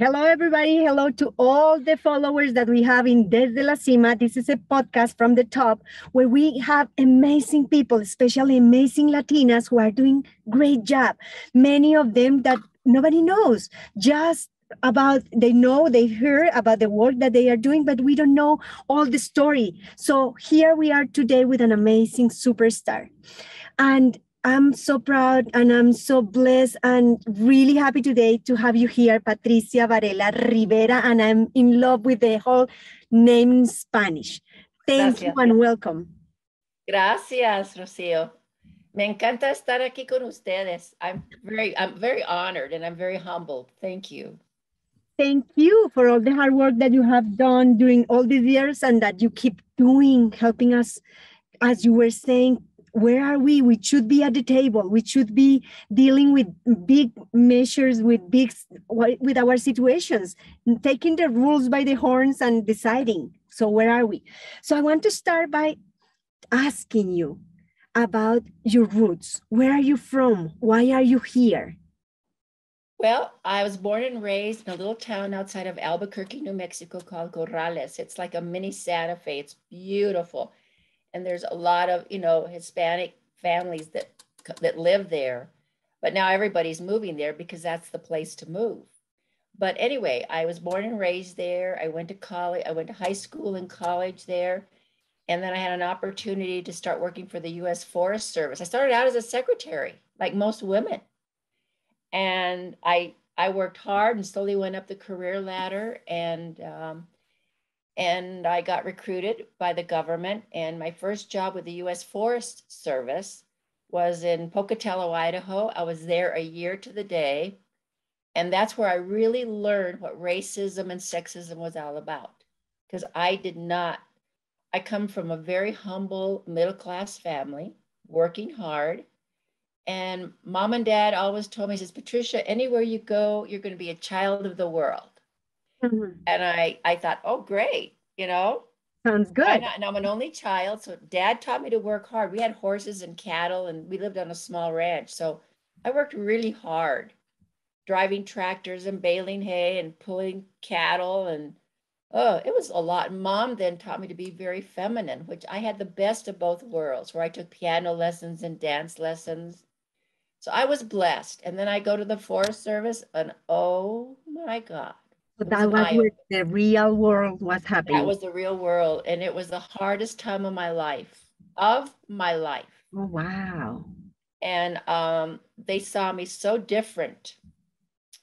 Hello, everybody. Hello to all the followers that we have in Desde la Cima. This is a podcast from the top where we have amazing people, especially amazing Latinas who are doing great job. Many of them that nobody knows, just about they know they heard about the work that they are doing but we don't know all the story so here we are today with an amazing superstar and I'm so proud and I'm so blessed and really happy today to have you here, Patricia Varela Rivera, and I'm in love with the whole name in Spanish. Thank Gracias. you and welcome. Gracias, Rocio. Me encanta estar aquí con ustedes. I'm very, I'm very honored and I'm very humbled. Thank you. Thank you for all the hard work that you have done during all these years and that you keep doing, helping us, as you were saying, where are we? We should be at the table. We should be dealing with big measures with big with our situations taking the rules by the horns and deciding. So where are we? So i want to start by asking you about your roots. Where are you from? Why are you here? Well, I was born and raised in a little town outside of Albuquerque, New Mexico called Corrales. It's like a mini Santa Fe. It's beautiful and there's a lot of you know Hispanic families that that live there, but now everybody's moving there because that's the place to move. But anyway, I was born and raised there. I went to college. I went to high school and college there. And then I had an opportunity to start working for the US Forest Service. I started out as a secretary, like most women. And I I worked hard and slowly went up the career ladder. And um, and I got recruited by the government. And my first job with the U.S. Forest Service was in Pocatello, Idaho. I was there a year to the day. And that's where I really learned what racism and sexism was all about. Because I did not, I come from a very humble middle class family, working hard. And mom and dad always told me, says, Patricia, anywhere you go, you're going to be a child of the world. Mm-hmm. And I, I thought, oh, great, you know. Sounds good. And, and I'm an only child. So dad taught me to work hard. We had horses and cattle, and we lived on a small ranch. So I worked really hard, driving tractors and baling hay and pulling cattle. And oh, it was a lot. Mom then taught me to be very feminine, which I had the best of both worlds, where I took piano lessons and dance lessons. So I was blessed. And then I go to the Forest Service, and oh my God so that was where the real world was happening. That was the real world. And it was the hardest time of my life, of my life. Oh, wow. And um, they saw me so different.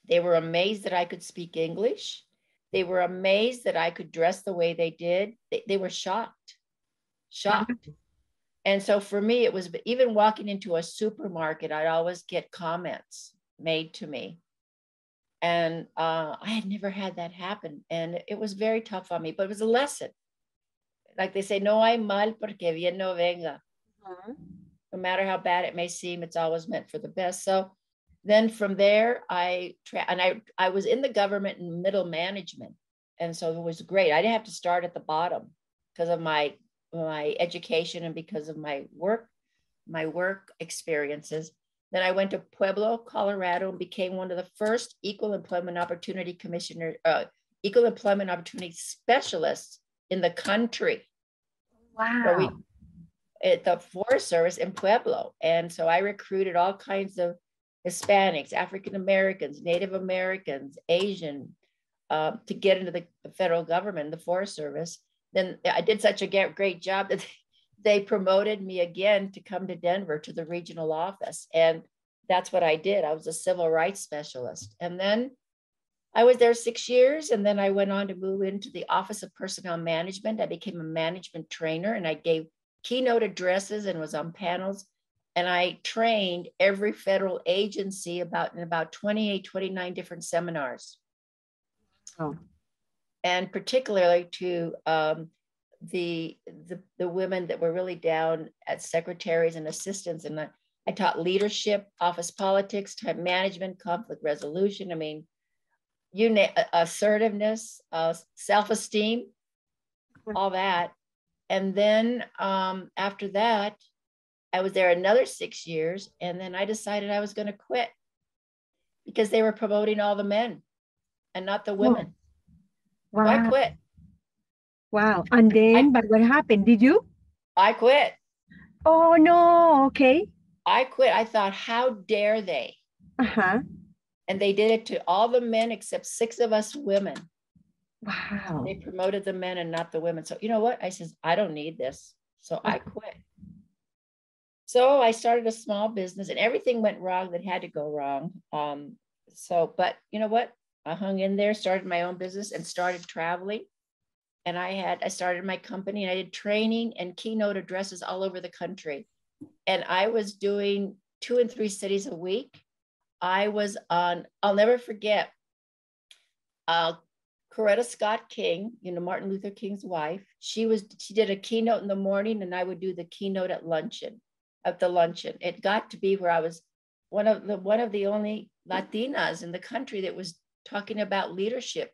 They were amazed that I could speak English. They were amazed that I could dress the way they did. They, they were shocked, shocked. And so for me, it was even walking into a supermarket, I'd always get comments made to me and uh, I had never had that happen. And it was very tough on me, but it was a lesson. Like they say, no hay mal porque bien no venga. Uh-huh. No matter how bad it may seem, it's always meant for the best. So then from there, I tra- and I I was in the government and middle management, and so it was great. I didn't have to start at the bottom because of my my education and because of my work my work experiences. Then I went to Pueblo, Colorado, and became one of the first equal employment opportunity commissioner, uh, equal employment opportunity specialists in the country. Wow. we, at the Forest Service in Pueblo. And so I recruited all kinds of Hispanics, African Americans, Native Americans, Asian, uh, to get into the federal government, the Forest Service. Then I did such a great job that they promoted me again to come to Denver to the regional office. And that's what I did. I was a civil rights specialist. And then I was there six years. And then I went on to move into the Office of Personnel Management. I became a management trainer and I gave keynote addresses and was on panels. And I trained every federal agency about in about 28, 29 different seminars. Oh. And particularly to um, the, the the women that were really down as secretaries and assistants and I, I taught leadership office politics time management conflict resolution i mean you name assertiveness uh, self-esteem all that and then um, after that i was there another six years and then i decided i was going to quit because they were promoting all the men and not the women. Wow. So I quit. Wow. And then, I- but what happened? Did you? I quit. Oh, no. Okay. I quit. I thought, how dare they? Uh huh. And they did it to all the men except six of us women. Wow. They promoted the men and not the women. So you know what? I says, I don't need this. So I quit. So I started a small business and everything went wrong that had to go wrong. Um, so, but you know what? I hung in there, started my own business and started traveling. And I had, I started my company and I did training and keynote addresses all over the country. And I was doing two and three cities a week. I was on, I'll never forget, uh, Coretta Scott King, you know, Martin Luther King's wife, she was, she did a keynote in the morning and I would do the keynote at luncheon, at the luncheon. It got to be where I was one of the, one of the only Latinas in the country that was talking about leadership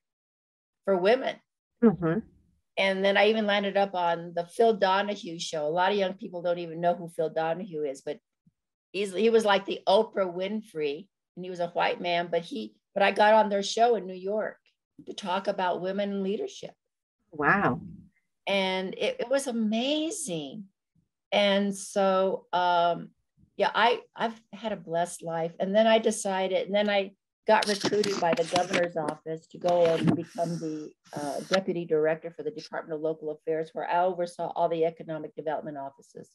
for women. Uh-huh. And then I even landed up on the Phil Donahue show. A lot of young people don't even know who Phil Donahue is, but he's, he was like the Oprah Winfrey and he was a white man, but he, but I got on their show in New York to talk about women in leadership. Wow. And it, it was amazing. And so, um, yeah, I, I've had a blessed life. And then I decided, and then I got recruited by the governor's office to go and become the uh, deputy director for the Department of Local Affairs, where I oversaw all the economic development offices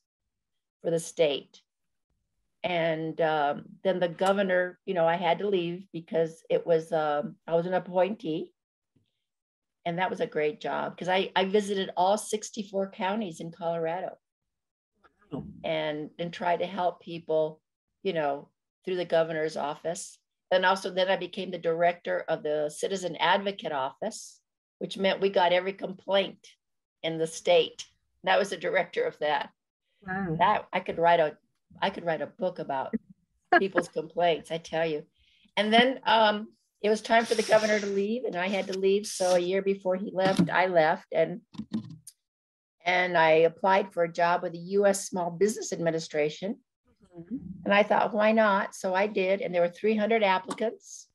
for the state. And um, then the governor, you know, I had to leave because it was, um, I was an appointee. And that was a great job because I, I visited all 64 counties in Colorado and and tried to help people, you know, through the governor's office. And also then I became the director of the citizen advocate office, which meant we got every complaint in the state. And I was the director of that. Wow. That I could write a I could write a book about people's complaints, I tell you. And then um it was time for the governor to leave and I had to leave. So a year before he left, I left and and I applied for a job with the US Small Business Administration. Mm-hmm. And I thought, why not? So I did, and there were 300 applicants.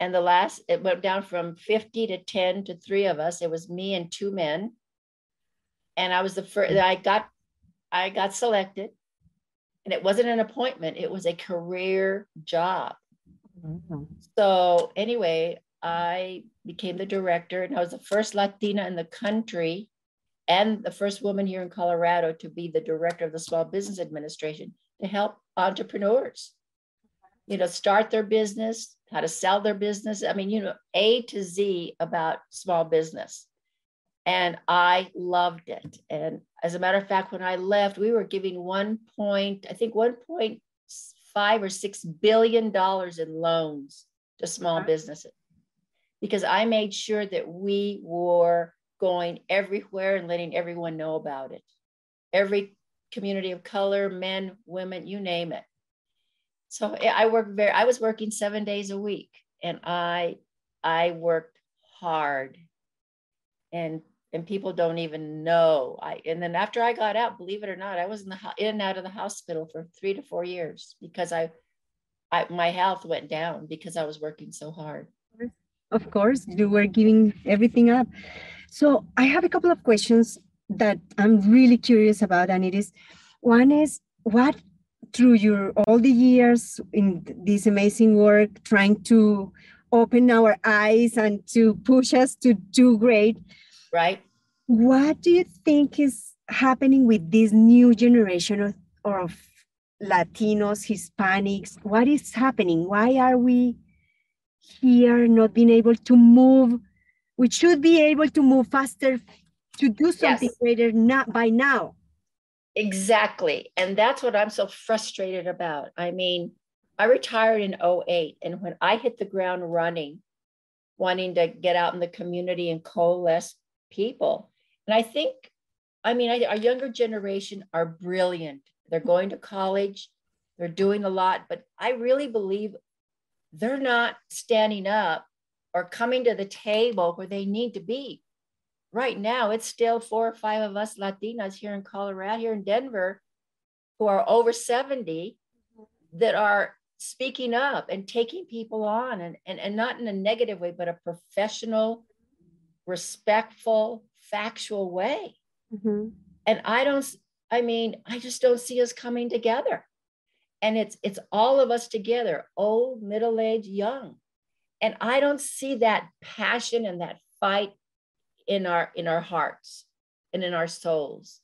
And the last, it went down from 50 to 10 to three of us. It was me and two men. And I was the first, mm-hmm. I got, I got selected. And it wasn't an appointment, it was a career job. Wow. So anyway, I became the director, and I was the first Latina in the country and the first woman here in Colorado to be the director of the Small Business Administration to help entrepreneurs, you know, start their business, how to sell their business. I mean, you know, A to Z about small business. And I loved it. And as a matter of fact, when I left, we were giving one point, I think 1.5 or six billion dollars in loans to small businesses because I made sure that we were going everywhere and letting everyone know about it. Every community of color, men, women, you name it. So I worked very, I was working seven days a week and I, I worked hard and, and people don't even know. I, and then after I got out, believe it or not, I was in the, in and out of the hospital for three to four years because I, I, my health went down because I was working so hard. Of course, you were giving everything up. So I have a couple of questions that I'm really curious about, and it is one is what through your all the years in this amazing work, trying to open our eyes and to push us to do great. Right. What do you think is happening with this new generation of, of Latinos, Hispanics? What is happening? Why are we here not being able to move? We should be able to move faster to do something Yes. greater not by now. Exactly. And that's what I'm so frustrated about. I mean, I retired in 08, and when I hit the ground running, wanting to get out in the community and coalesce people, and I think, I mean, I, our younger generation are brilliant. They're going to college, they're doing a lot, but I really believe they're not standing up or coming to the table where they need to be right now it's still four or five of us latinas here in colorado here in denver who are over 70 that are speaking up and taking people on and, and, and not in a negative way, but a professional, respectful, factual way. Mm-hmm. And I don't, I mean, I just don't see us coming together. And it's it's all of us together, old, middle-aged, young. And I don't see that passion and that fight in our in our hearts and in our souls.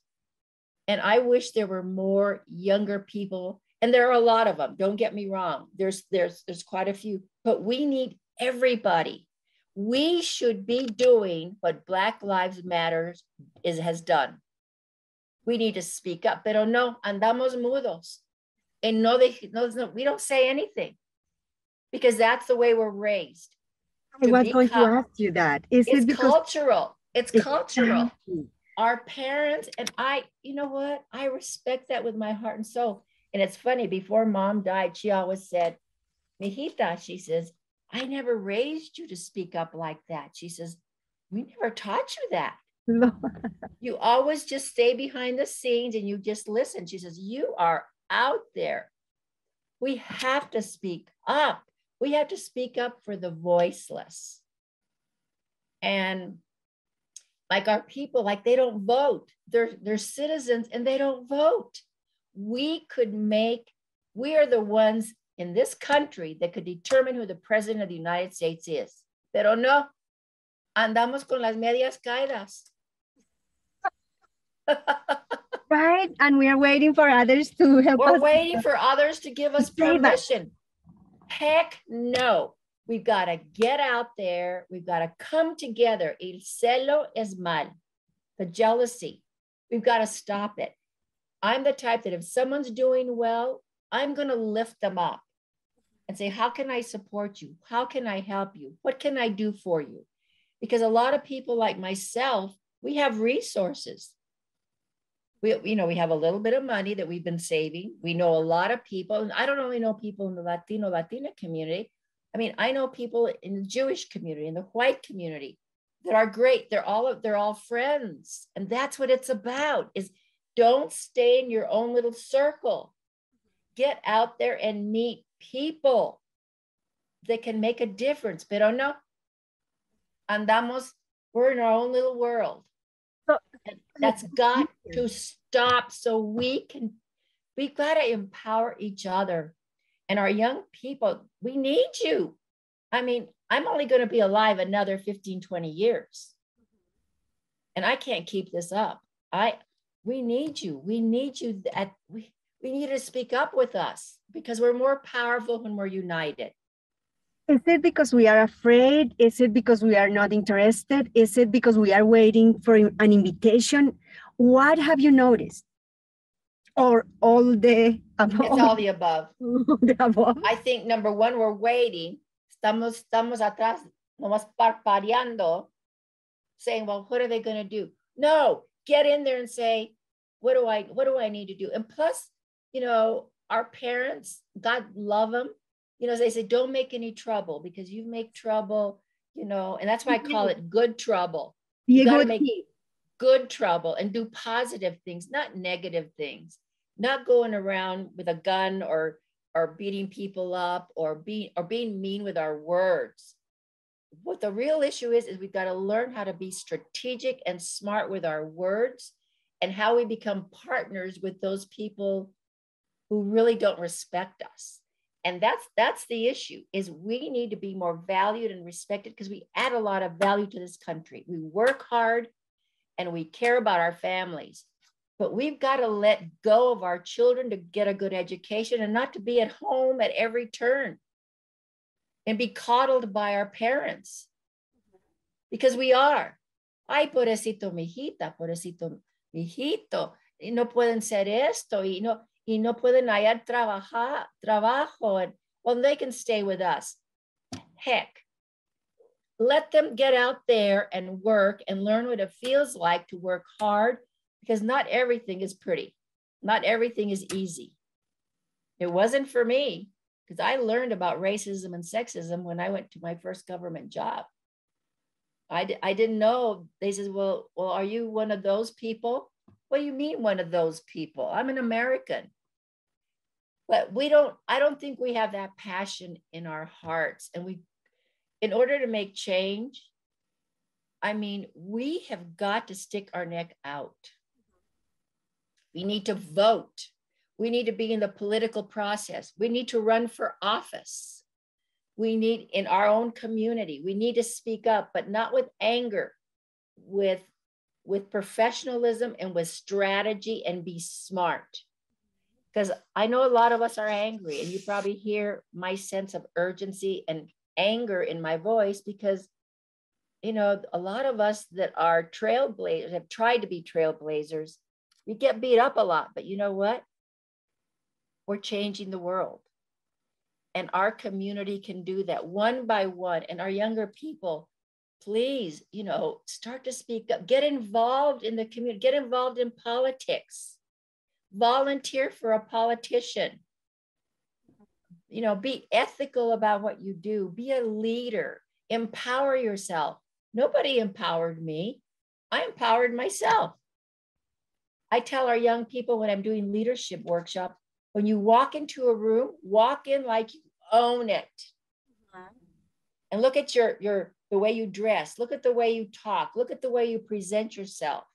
And I wish there were more younger people and there are a lot of them don't get me wrong. There's there's there's quite a few but we need everybody. We should be doing what black lives matters is has done. We need to speak up pero no andamos mudos. And no, they, no, no we don't say anything because that's the way we're raised i was going to ask you that is it's it because cultural it's, it's cultural our parents and i you know what i respect that with my heart and soul and it's funny, before mom died, she always said, Mijita, she says, I never raised you to speak up like that. She says, We never taught you that. You always just stay behind the scenes and you just listen. She says, You are out there. We have to speak up. We have to speak up for the voiceless. And like our people, like they don't vote. They're, they're citizens and they don't vote we could make, we are the ones in this country that could determine who the president of the United States is. Pero no, andamos con las medias caídas. right, and we are waiting for others to help We're us. We're waiting for others to give us permission. Heck no. We've got to get out there. We've got to come together. El celo es mal. The jealousy. We've got to stop it. I'm the type that if someone's doing well, I'm going to lift them up and say, How can I support you? How can I help you? What can I do for you? Because a lot of people like myself, we have resources. We, you know, we have a little bit of money that we've been saving. We know a lot of people, and I don't only know people in the Latino Latina community. I mean, I know people in the Jewish community, in the white community that are great. They're all they're all friends, and that's what it's about. Is don't stay in your own little circle. Get out there and meet people that can make a difference. Pero no, andamos, we're in our own little world. That's got to stop so we can, we've got to empower each other. And our young people, we need you. I mean, I'm only going to be alive another 15, 20 years. And I can't keep this up. I we need you. We need you at we, we need to speak up with us because we're more powerful when we're united. Is it because we are afraid? Is it because we are not interested? Is it because we are waiting for an invitation? What have you noticed? Or all the above? It's all the above. the above. I think number one, we're waiting. Estamos, estamos atrás, nomás parpadeando, saying, well, what are they going to do? No, get in there and say, what do I what do I need to do? And plus, you know, our parents, God love them. You know, they say, don't make any trouble because you make trouble, you know, and that's why I call it good trouble. You got to make good trouble and do positive things, not negative things. Not going around with a gun or or beating people up or being or being mean with our words what the real issue is is we've got to learn how to be strategic and smart with our words and how we become partners with those people who really don't respect us and that's that's the issue is we need to be more valued and respected because we add a lot of value to this country we work hard and we care about our families but we've got to let go of our children to get a good education and not to be at home at every turn and be coddled by our parents because we are. Ay, pobrecito, mijita, pobrecito, mijito, y no pueden ser esto, y no, y no pueden hallar trabajar, trabajo, well, they can stay with us. Heck, let them get out there and work and learn what it feels like to work hard because not everything is pretty. Not everything is easy. It wasn't for me because I learned about racism and sexism when I went to my first government job. I, I didn't know. They said, well, well, are you one of those people? Do you mean one of those people? I'm an American. but we don't i don't think we have that passion in our hearts. And we in order to make change i mean we have got to stick our neck out. We need to vote. We need to be in the political process. We need to run for office. We need in our own community we need to speak up but not with anger with with professionalism and with strategy and be smart because I know a lot of us are angry, and you probably hear my sense of urgency and anger in my voice because, you know, a lot of us that are trailblazers have tried to be trailblazers. We get beat up a lot, but you know what? We're changing the world. And our community can do that one by one. And our younger people, please, you know, start to speak up, get involved in the community, get involved in politics. Volunteer for a politician. You know be ethical about what you do. Be a leader. Empower yourself. Nobody empowered me. I empowered myself. I tell our young people when i'm doing leadership workshops when you walk into a room walk in like you own it. Uh-huh. And look at your your the way you dress look at the way you talk look at the way you present yourself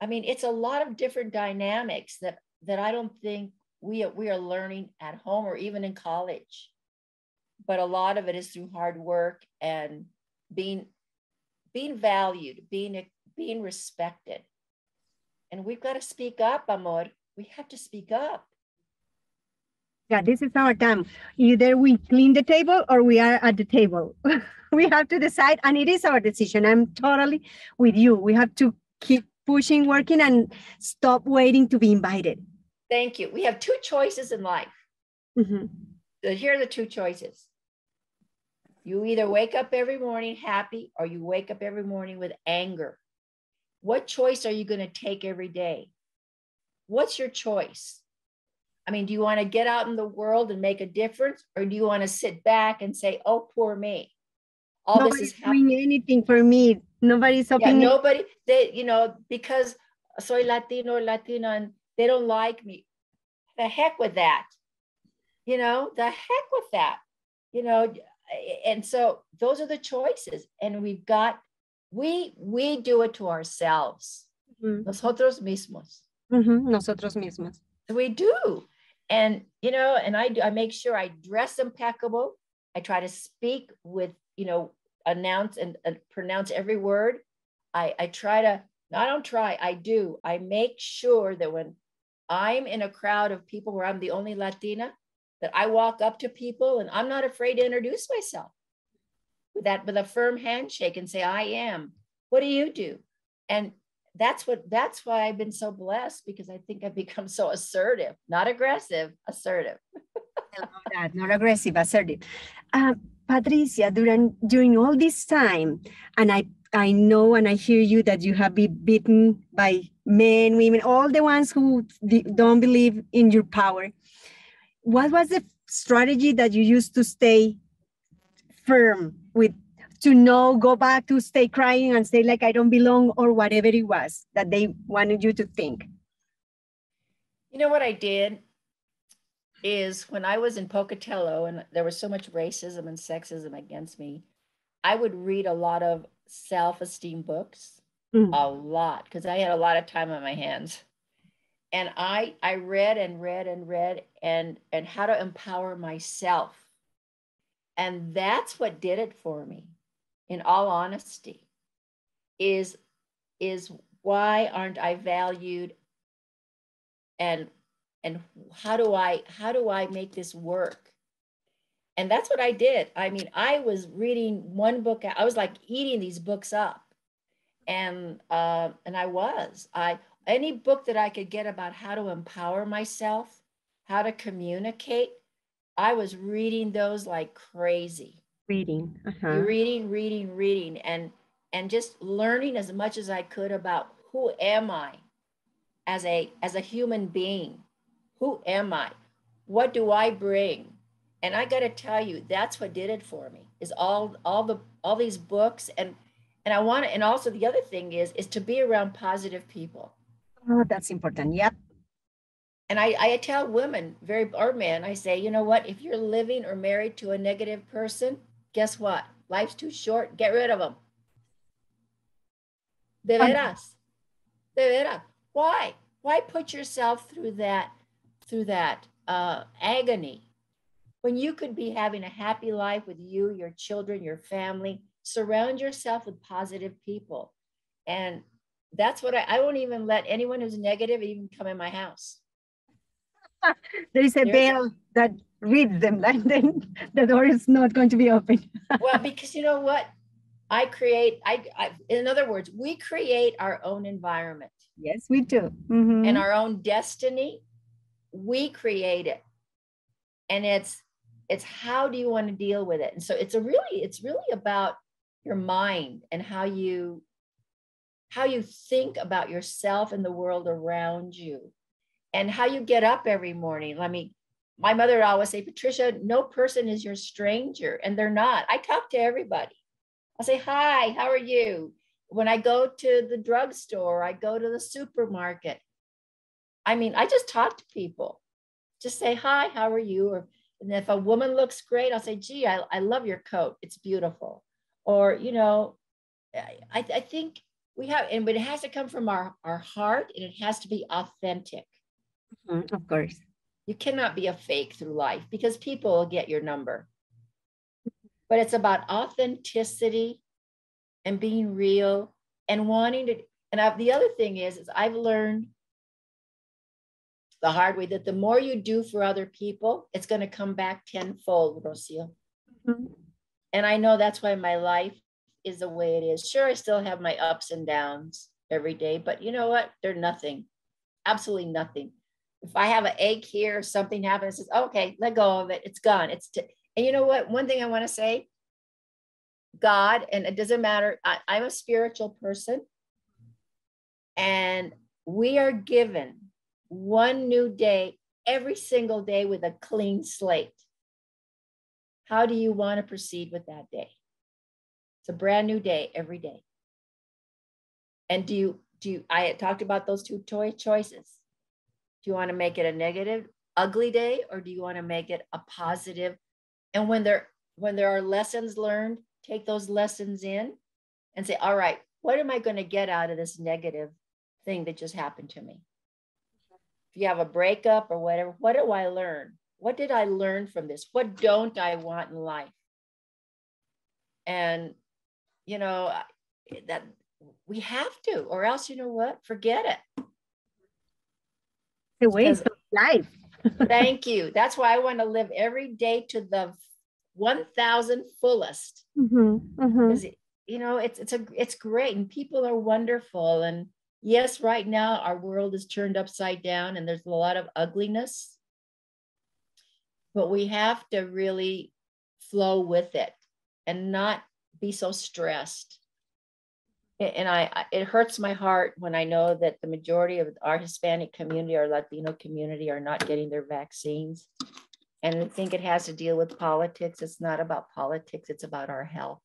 I mean, it's a lot of different dynamics that that I don't think we we are learning at home or even in college. But a lot of it is through hard work and being being valued, being being respected. And we've got to speak up, amor. We have to speak up. Yeah, this is our time. Either we clean the table or we are at the table. we have to decide, and it is our decision. I'm totally with you. We have to keep pushing, working, and stop waiting to be invited. Thank you. We have two choices in life. Mm-hmm. So here are the two choices. You either wake up every morning happy or you wake up every morning with anger. What choice are you going to take every day? What's your choice? I mean, do you want to get out in the world and make a difference, or do you want to sit back and say, "Oh, poor me"? All Nobody's this is happening. doing anything for me. Nobody's helping yeah, Nobody, they, you know, because soy Latino or Latina and they don't like me. The heck with that. You know, the heck with that. You know, and so those are the choices. And we've got, we we do it to ourselves. Mm-hmm. Nosotros mismos. Mm-hmm. Nosotros mismos. We do. And you know, and I do I make sure I dress impeccable. I try to speak with, you know, announce and, and pronounce every word. I, I try to, I don't try, I do. I make sure that when I'm in a crowd of people where I'm the only Latina, that I walk up to people and I'm not afraid to introduce myself with that with a firm handshake and say, I am. What do you do? And that's what that's why I've been so blessed because I think I've become so assertive, not aggressive, assertive. I love that, not aggressive, assertive. Um, Patricia, during during all this time, and I I know and I hear you that you have been beaten by men, women, all the ones who don't believe in your power. What was the strategy that you used to stay firm with to know, go back to stay crying and say like I don't belong or whatever it was that they wanted you to think? You know what I did? is when I was in Pocatello and there was so much racism and sexism against me, I would read a lot of self esteem books, mm. a lot, because I had a lot of time on my hands. And I, I read and read and read and, and how to empower myself. And that's what did it for me, in all honesty, is, is why aren't I valued? And and how do i how do i make this work? And that's what i did. I mean i was reading one book i was like eating these books up. And uh, and i was. I any book that i could get about how to empower myself how to communicate i was reading those like crazy reading uh-huh. reading reading reading and and just learning as much as i could about who am i as a as a human being who am I? What do I bring? And I got to tell you, that's what did it for me. Is all all the all these books and and I want to. And also the other thing is is to be around positive people. Oh, that's important. Yep. and I, I tell women, very or men, I say, you know what? If you're living or married to a negative person, guess what? Life's too short. Get rid of them. De veras. De veras. Why? Why put yourself through that, through that uh, agony when you could be having a happy life with you, your children, your family? Surround yourself with positive people. And that's what I, I won't even let anyone who's negative even come in my house. there is a There's veil that reads them, and then the door is not going to be open. well, because you know what? I create, I, I, in other words, we create our own environment. Yes, we do. Mm-hmm. And our own destiny, we create it. And it's, it's how do you want to deal with it? And so it's a really, it's really about your mind and how you, how you think about yourself and the world around you and how you get up every morning. Let me, my mother would always say, Patricia, no person is your stranger. And they're not. I talk to everybody. I say, hi, how are you? When I go to the drugstore, I go to the supermarket. I mean, I just talk to people. Just say, hi, how are you? Or and if a woman looks great, I'll say, gee, I, I love your coat. It's beautiful. Or, you know, I, I think we have, and but it has to come from our, our heart and it has to be authentic. Mm-hmm, of course. You cannot be a fake through life because people will get your number. But it's about authenticity and being real and wanting to. And I've, the other thing is, is I've learned the hard way that the more you do for other people, it's going to come back tenfold, Rocio. Mm-hmm. And I know that's why my life is the way it is. Sure, I still have my ups and downs every day, but you know what? They're nothing, absolutely nothing if I have an ache here, something happens, says, oh, okay, let go of it. It's gone. It's t-. and you know what? One thing I want to say, God, and it doesn't matter. I, I'm a spiritual person, and we are given one new day every single day with a clean slate. How do you want to proceed with that day? It's a brand new day every day. And do you do you, I talked about those two toy choices do you want to make it a negative, ugly day, or do you want to make it a positive? And when there when there are lessons learned, take those lessons in and say, all right, what am I going to get out of this negative thing that just happened to me? If you have a breakup or whatever, what do I learn? What did I learn from this? What don't I want in life? And you know that we have to, or else you know what? Forget it the waste of life. thank you. That's why I want to live every day to the 1000 fullest. Mm-hmm, mm-hmm. You know, it's it's a it's great and people are wonderful and yes, right now our world is turned upside down and there's a lot of ugliness. But we have to really flow with it and not be so stressed and I, it hurts my heart when I know that the majority of our Hispanic community, our Latino community, are not getting their vaccines. And I think it has to deal with politics. It's not about politics, it's about our health.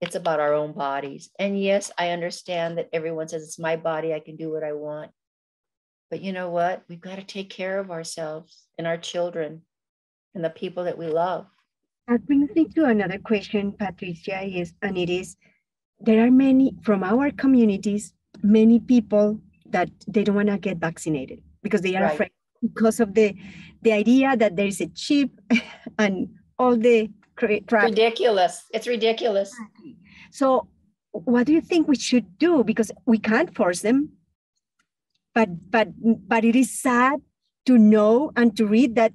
It's about our own bodies. And yes, I understand that everyone says it's my body, I can do what I want. But you know what? We've got to take care of ourselves and our children and the people that we love. That brings me to another question, Patricia, is, and it is there are many from our communities, many people that they don't want to get vaccinated because they are right. afraid because of the the idea that there is a chip and all the crap. ridiculous. It's ridiculous. So what do you think we should do? Because we can't force them. But but but it is sad to know and to read that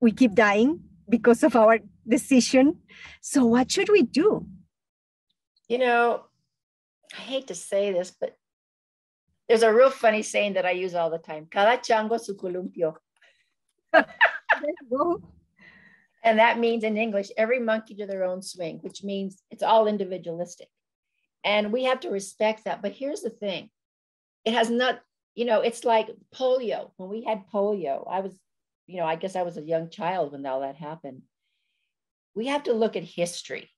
we keep dying because of our decision. So what should we do? You know I hate to say this, but there's a real funny saying that I use all the time. Cada chango su columpio. and that means in English, every monkey to their own swing, which means it's all individualistic. And we have to respect that. But here's the thing it has not, you know, it's like polio. When we had polio, I was, you know, I guess I was a young child when all that happened. We have to look at history.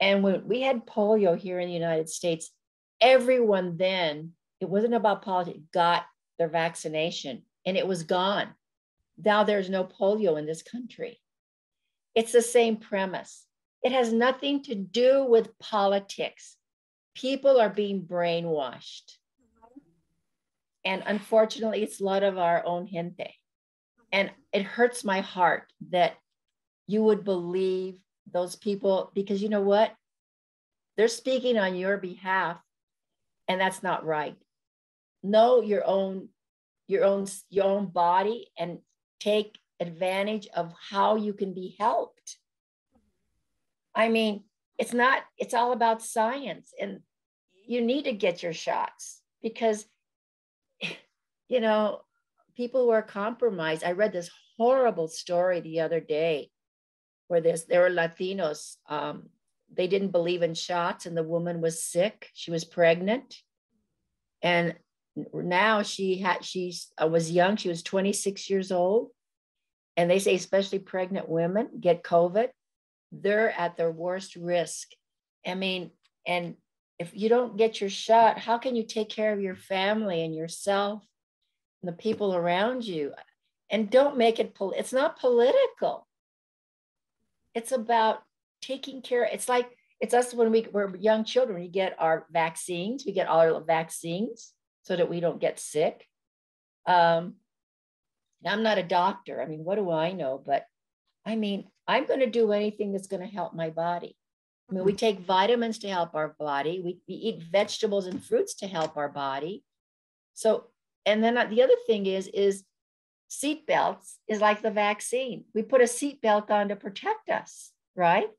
And when we had polio here in the United States, everyone then, it wasn't about politics, got their vaccination. and it was gone. Now there's no polio in this country. It's the same premise. It has nothing to do with politics. People are being brainwashed. And unfortunately, it's a lot of our own gente. And it hurts my heart that you would believe those people because you know what? They're speaking on your behalf, and that's not right. Know your own your own your own body and take advantage of how you can be helped. I mean, it's not, it's all about science. And you need to get your shots because, you know, people who are compromised. I read this horrible story the other day where this, there were Latinos. Um, they didn't believe in shots, and the woman was sick. She was pregnant. And now she had, she uh, was young. She was 26 years old and they say especially pregnant women get covid they're at their worst risk i mean and if you don't get your shot how can you take care of your family and yourself and the people around you and don't make it pol- it's not political it's about taking care it's like it's us when we were young children we get our vaccines we get all our vaccines so that we don't get sick um, I'm not a doctor. I mean, what do I know? But I mean, I'm going to do anything that's going to help my body. I mean, we mm-hmm. take vitamins to help our body. We, we eat vegetables and fruits to help our body. So, and then the other thing is, is seat belts is like the vaccine. We put a seatbelt on to protect us, right?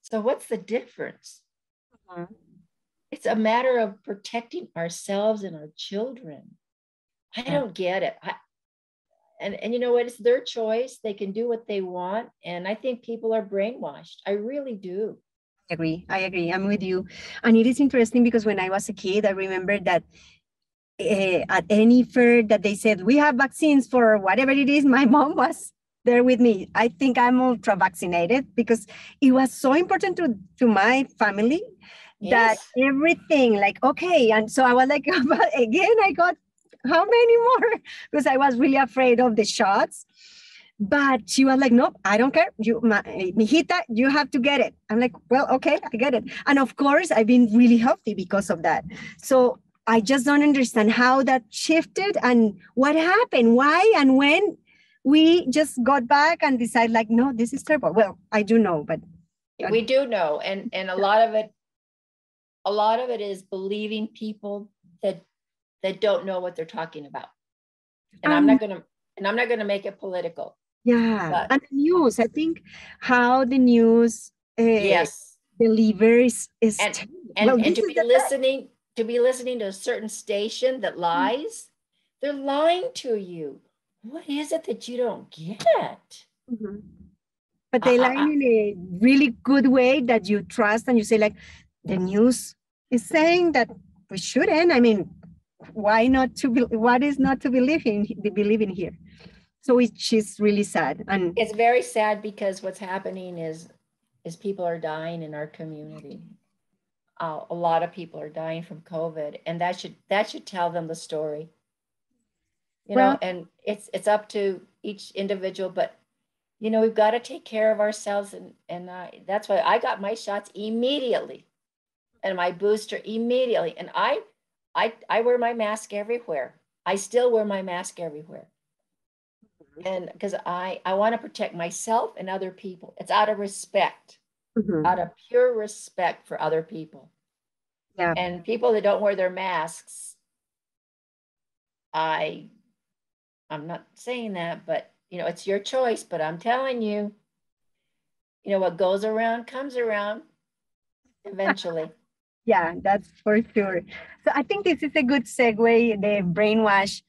So what's the difference? Mm-hmm. It's a matter of protecting ourselves and our children. I don't get it. I, and, and you know what? It's their choice. They can do what they want. And I think people are brainwashed. I really do. I agree. I agree. I'm with you. And it is interesting because when I was a kid, I remember that uh, at any fair that they said, we have vaccines for whatever it is, my mom was there with me. I think I'm ultra vaccinated because it was so important to, to my family that yes. everything like, okay. And so I was like, again, I got how many more? because I was really afraid of the shots. But she was like, nope, I don't care. You, mijita, you have to get it. I'm like, well, okay, I get it. And of course, I've been really healthy because of that. So I just don't understand how that shifted and what happened, why and when we just got back and decided like, no, this is terrible. Well, I do know, but we do know, and and a lot of it, a lot of it is believing people that that don't know what they're talking about. And um, I'm not going to and I'm not going to make it political. Yeah. But, and the news, I think how the news uh, yes delivers is and, and, well, and to be listening to be listening to a certain station that mm-hmm. lies, mm-hmm. they're lying to you. What is it that you don't get? Mm-hmm. But they uh, lie in a really good way that you trust and you say, like, the news is saying that we shouldn't. I mean, why not to be, what is not to believe in believe in here so it's is really sad and it's very sad because what's happening is is people are dying in our community uh, a lot of people are dying from covid and that should that should tell them the story you well, know and it's it's up to each individual but you know we've got to take care of ourselves and and uh, that's why i got my shots immediately and my booster immediately and i I, I wear my mask everywhere. I still wear my mask everywhere. Mm-hmm. And because I, I want to protect myself and other people. It's out of respect, mm-hmm. out of pure respect for other people. Yeah. And people that don't wear their masks, I I'm not saying that, but you know, it's your choice, but I'm telling you, you know, what goes around comes around eventually. Yeah, that's for sure. So I think this is a good segue, the brainwash,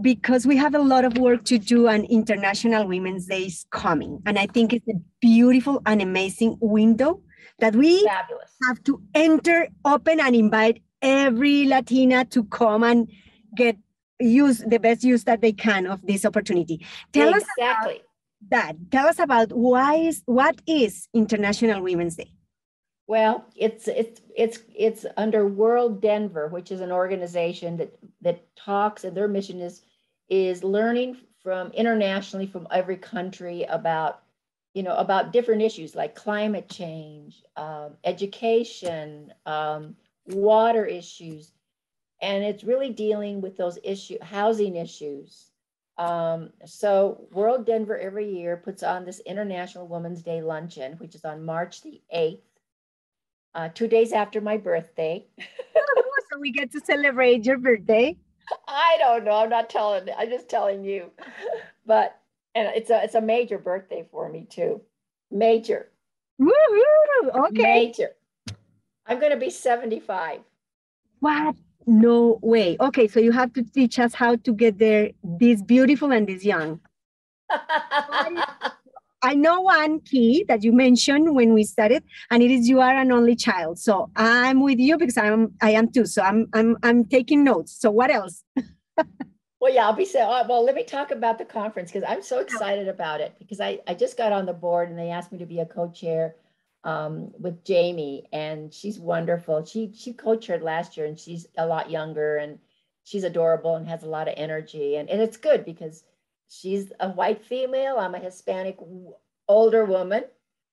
because we have a lot of work to do and International Women's Day is coming. And I think it's a beautiful and amazing window that we Fabulous. have to enter, open, and invite every Latina to come and get use the best use that they can of this opportunity. Tell exactly. us exactly that. Tell us about why is what is International Women's Day? Well, it's it's it's it's under World Denver, which is an organization that that talks, and their mission is is learning from internationally from every country about you know about different issues like climate change, um, education, um, water issues, and it's really dealing with those issue housing issues. Um, so World Denver every year puts on this International Women's Day luncheon, which is on March the 8th uh, two days after my birthday. so we get to celebrate your birthday. I don't know. I'm not telling. I'm just telling you. But and it's a it's a major birthday for me too. Major. Woohoo! Okay. Major. I'm going to be 75. What? No way. Okay, so you have to teach us how to get there this beautiful and this young. I know one key that you mentioned when we started, and it is you are an only child. So I'm with you because I'm I am too. So I'm I'm I'm taking notes. So what else? well, yeah, I'll be saying. Well, let me talk about the conference because I'm so excited about it because I I just got on the board and they asked me to be a co-chair um, with Jamie, and she's wonderful. She she co-chaired last year, and she's a lot younger and she's adorable and has a lot of energy, and and it's good because she's a white female. I'm a Hispanic older woman,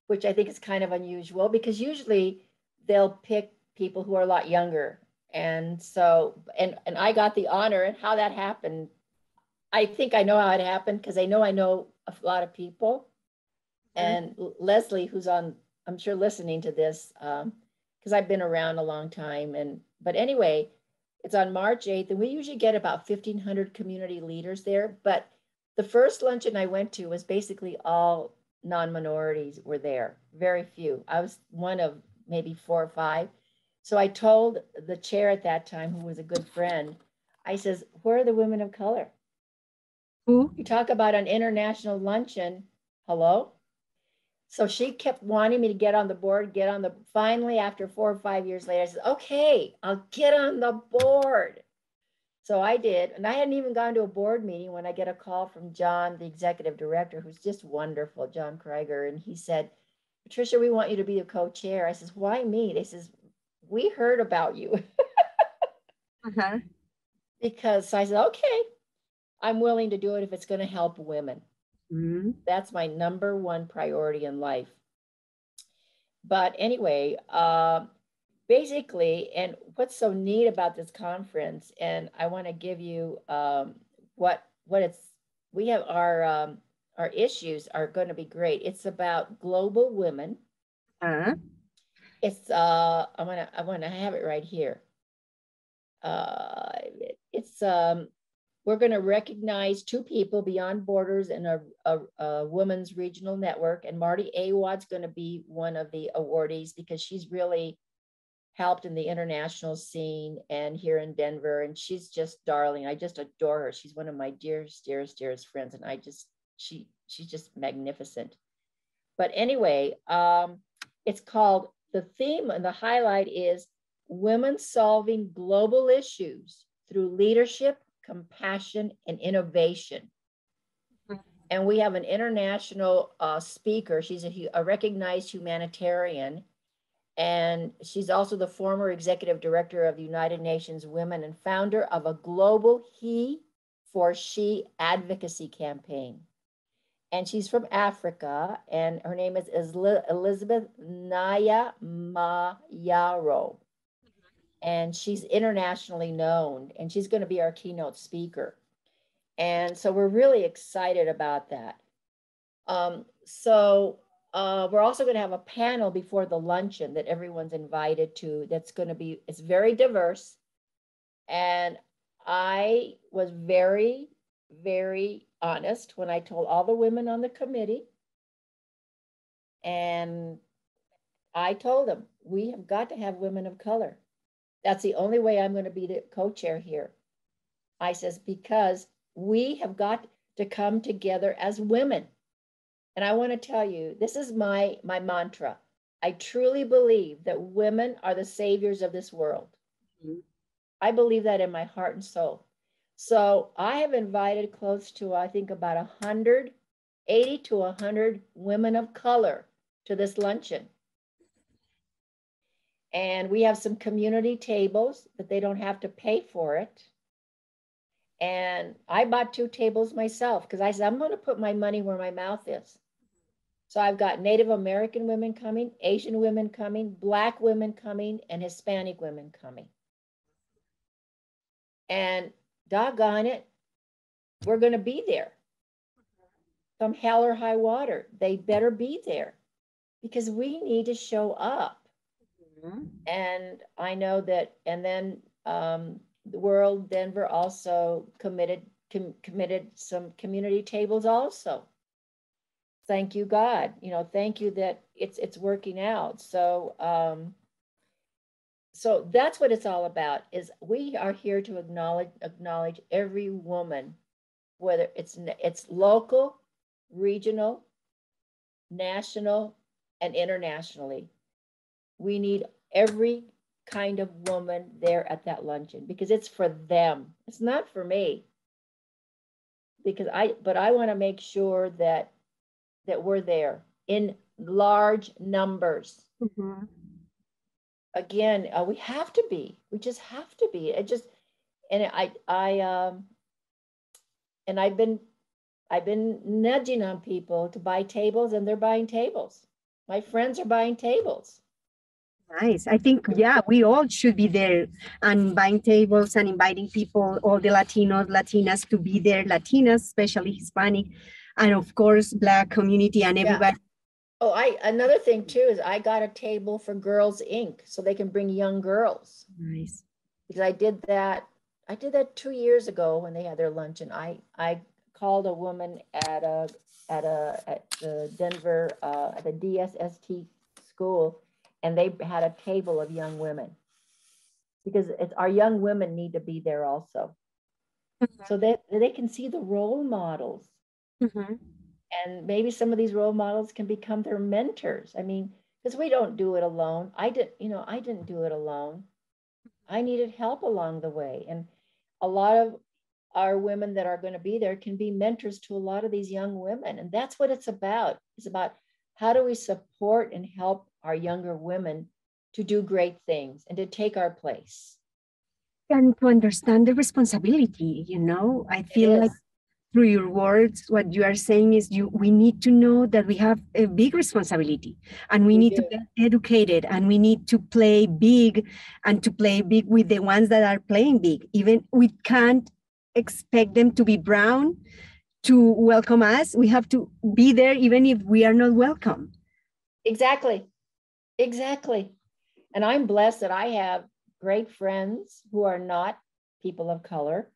which I think is kind of unusual because usually they'll pick people who are a lot younger. And so, and and I got the honor and how that happened. I think I know how it happened because I know I know a lot of people. And Leslie, who's on, I'm sure listening to this, because um, I've been around a long time. And but anyway, it's on March 8th, and we usually get about 1,500 community leaders there. But the first luncheon I went to was basically all non-minorities were there, very few. I was one of maybe four or five. So I told the chair at that time, who was a good friend, I says, where are the women of color? Who? You talk about an international luncheon. Hello? So she kept wanting me to get on the board, get on the, finally after four or five years later, I said, okay, I'll get on the board. So I did, and I hadn't even gone to a board meeting when I get a call from John, the executive director, who's just wonderful, John Krieger, and he said, "Patricia, we want you to be the co-chair." I says, "Why me?" They says, "We heard about you." uh-huh. Because I said, "Okay, I'm willing to do it if it's going to help women." Mm-hmm. That's my number one priority in life. But anyway, uh, basically, and what's so neat about this conference, and I want to give you um, what what it's we have our um, our issues are going to be great. It's about global women. Uh-huh. It's uh I want to I want to have it right here. Uh, it's um we're going to recognize two people beyond borders in a, a, a women's regional network and marty awad's going to be one of the awardees because she's really helped in the international scene and here in Denver. And she's just darling. I just adore her. She's one of my dearest, dearest, dearest friends. And I just, she, she's just magnificent. But anyway, um, it's called, the theme and the highlight is women solving global issues through leadership, compassion, and innovation. And we have an international uh, speaker. She's a, a recognized humanitarian and she's also the former executive director of the United Nations Women and founder of a global He for She advocacy campaign. And she's from Africa, and her name is Elizabeth Naya Mayaro. And she's internationally known, and she's going to be our keynote speaker. And so we're really excited about that. Um, so uh, we're also going to have a panel before the luncheon that everyone's invited to. That's going to be, it's very diverse. And I was very, very honest when I told all the women on the committee. And I told them, we have got to have women of color. That's the only way I'm going to be the co chair here. I says, because we have got to come together as women. And I want to tell you, this is my my mantra. I truly believe that women are the saviors of this world. Mm-hmm. I believe that in my heart and soul. So I have invited close to, I think, about 100, 80 to 100 women of color to this luncheon. And we have some community tables that they don't have to pay for it. And I bought two tables myself because I said, I'm going to put my money where my mouth is. So I've got Native American women coming, Asian women coming, Black women coming, and Hispanic women coming. And doggone it, we're going to be there. Come hell or high water, they better be there because we need to show up. Mm-hmm. And I know that, and then um, the World Denver also committed com- committed some community tables also. Thank you, God. You know, thank you that it's it's working out. So um, so that's what it's all about is we are here to acknowledge acknowledge every woman whether it's it's local regional national and internationally we need every kind of woman there at that luncheon because it's for them it's not for me because i but i want to make sure that that we're there in large numbers mm-hmm again, uh, we have to be. We just have to be. It just, and I, I, um, and I've been, I've been nudging on people to buy tables, and they're buying tables. My friends are buying tables. Nice. I think, yeah, we all should be there and buying tables and inviting people, all the Latinos, Latinas to be there, Latinas, especially Hispanic, and of course, Black community and everybody yeah. Oh, I another thing too is I got a table for Girls Inc. so they can bring young girls. Nice. Because I did that. I did that two years ago when they had their luncheon. I I called a woman at a at a at the Denver uh, at the DSST school, and they had a table of young women. Because it's our young women need to be there also, mm-hmm. so that they can see the role models. Mm-hmm. And maybe some of these role models can become their mentors. I mean because we don't do it alone. I didn't you know i didn't do it alone. I needed help along the way. And a lot of our women that are going to be there can be mentors to a lot of these young women. And that's what it's about. It's about how do we support and help our younger women to do great things and to take our place. And to understand the responsibility you know? I feel like through your words what you are saying is you we need to know that we have a big responsibility and we, we need do. to get educated and we need to play big and to play big with the ones that are playing big. Even we can't expect them to be brown to welcome us. We have to be there even if we are not welcome. Exactly exactly. And i'm blessed that i have great friends who are not people of color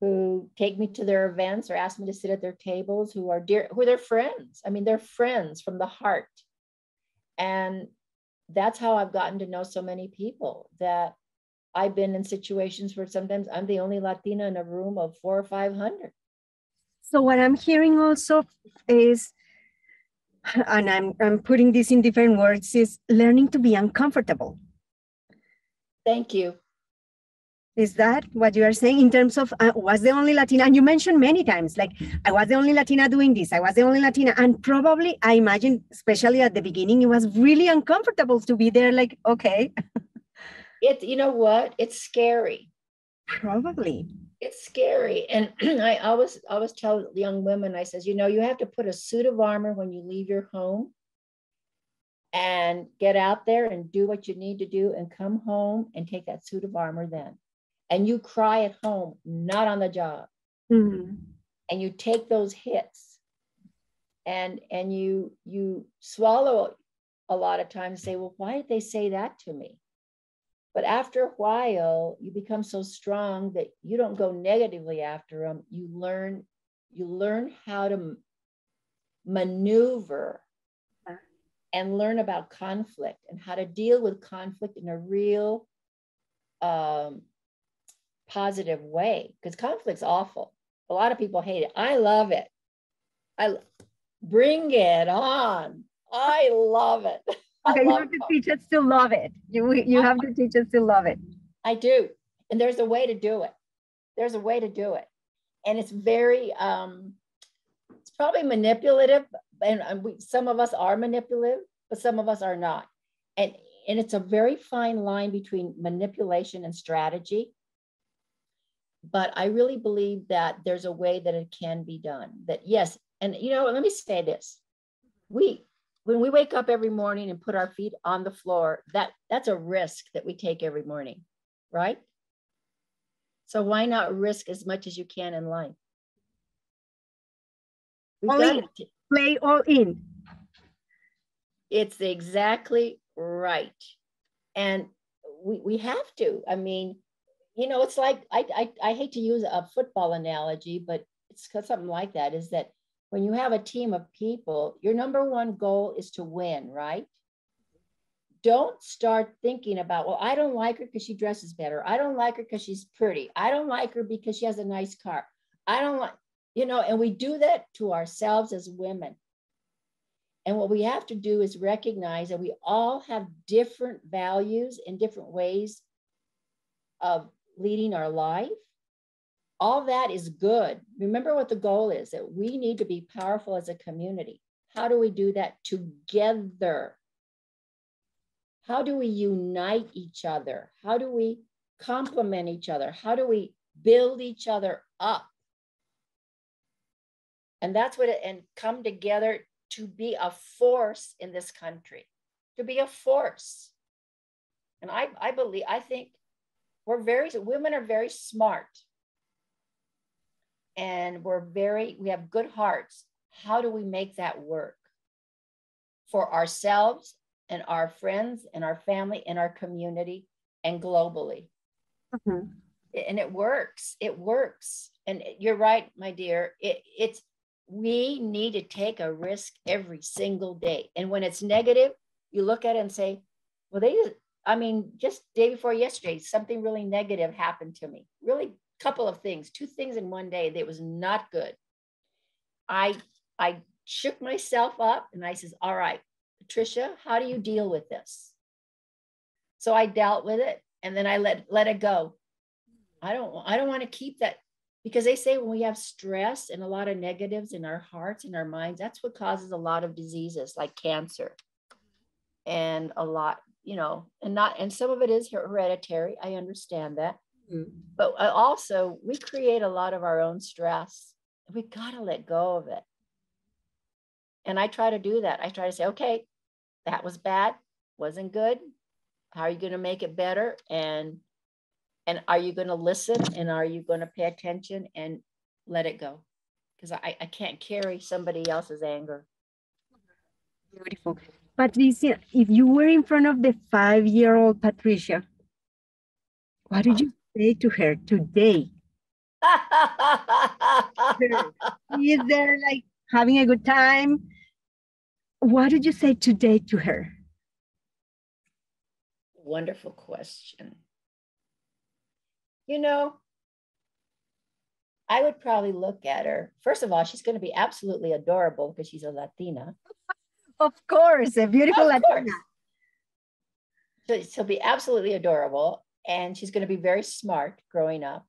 who take me to their events or ask me to sit at their tables who are dear who are their friends. I mean they're friends from the heart. And that's how i've gotten to know so many people that i've been in situations where sometimes i'm the only latina in a room of four or five hundred. So what i'm hearing also is and i'm i'm putting this in different words is learning to be uncomfortable thank you is that what you are saying in terms of uh, was the only Latina? And you mentioned many times, like I was the only Latina doing this. I was the only Latina, and probably I imagine, especially at the beginning, it was really uncomfortable to be there. Like, okay, it. You know what? It's scary. Probably. It's scary, and I always always tell young women, I says, you know, you have to put a suit of armor when you leave your home and get out there and do what you need to do and come home and take that suit of armor then and you cry at home, not on the job. Mm-hmm. And you take those hits and and you you swallow a lot of times say, well, why did they say that to me? But after a while, you become so strong that you don't go negatively after them. You learn, you learn how to maneuver and learn about conflict and how to deal with conflict in a real um, positive way because conflict's awful. A lot of people hate it. I love it. I bring it on. I love it. Okay, you have to teach us to love it. You you have to teach us to love it. I do, and there's a way to do it. There's a way to do it, and it's very um, it's probably manipulative, and we, some of us are manipulative, but some of us are not. And and it's a very fine line between manipulation and strategy. But I really believe that there's a way that it can be done. That yes, and you know, let me say this. We when we wake up every morning and put our feet on the floor, that that's a risk that we take every morning, right? So why not risk as much as you can in life? We've all in. Play all in. It's exactly right. And we, we have to. I mean, you know, it's like I, I, I hate to use a football analogy, but it's something like that is that when you have a team of people, your number one goal is to win, right? Don't start thinking about, well, I don't like her because she dresses better. I don't like her because she's pretty. I don't like her because she has a nice car. I don't like, you know, and we do that to ourselves as women. And what we have to do is recognize that we all have different values and different ways of leading our life all that is good. Remember what the goal is that we need to be powerful as a community. How do we do that together? How do we unite each other? How do we complement each other? How do we build each other up? And that's what it, and come together to be a force in this country, to be a force. And I, I believe, I think we're very, women are very smart and we're very, we have good hearts. How do we make that work for ourselves and our friends and our family and our community and globally? Mm-hmm. And it works. It works. And you're right, my dear. It, it's, we need to take a risk every single day. And when it's negative, you look at it and say, well, they, I mean, just day before yesterday, something really negative happened to me, really couple of things, two things in one day that was not good. I I shook myself up and I says, "All right, Patricia, how do you deal with this?" So I dealt with it and then I let let it go. I don't I don't want to keep that because they say when we have stress and a lot of negatives in our hearts and our minds, that's what causes a lot of diseases like cancer and a lot, you know, and not and some of it is hereditary. I understand that Mm-hmm. But uh, also, we create a lot of our own stress. We got to let go of it. And I try to do that. I try to say, okay, that was bad, wasn't good. How are you going to make it better? And and are you going to listen and are you going to pay attention and let it go? Because I, I can't carry somebody else's anger. Beautiful. Patricia, if you were in front of the five-year-old Patricia, what did you say to her today? is there like having a good time? What did you say today to her? Wonderful question. You know, I would probably look at her. First of all, she's going to be absolutely adorable because she's a Latina. Of course, a beautiful of Latina. So she'll be absolutely adorable and she's going to be very smart growing up.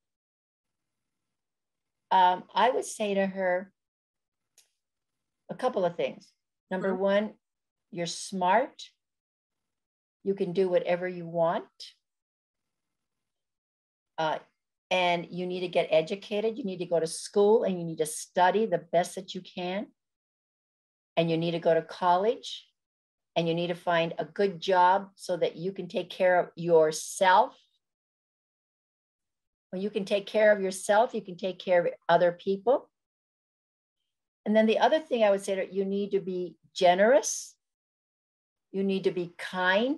Um, I would say to her a couple of things. Number mm-hmm. one, you're smart. You can do whatever you want. Uh, and you need to get educated. You need to go to school and you need to study the best that you can. And you need to go to college and you need to find a good job so that you can take care of yourself. When you can take care of yourself, you can take care of other people. And then the other thing I would say that you need to be generous. You need to be kind.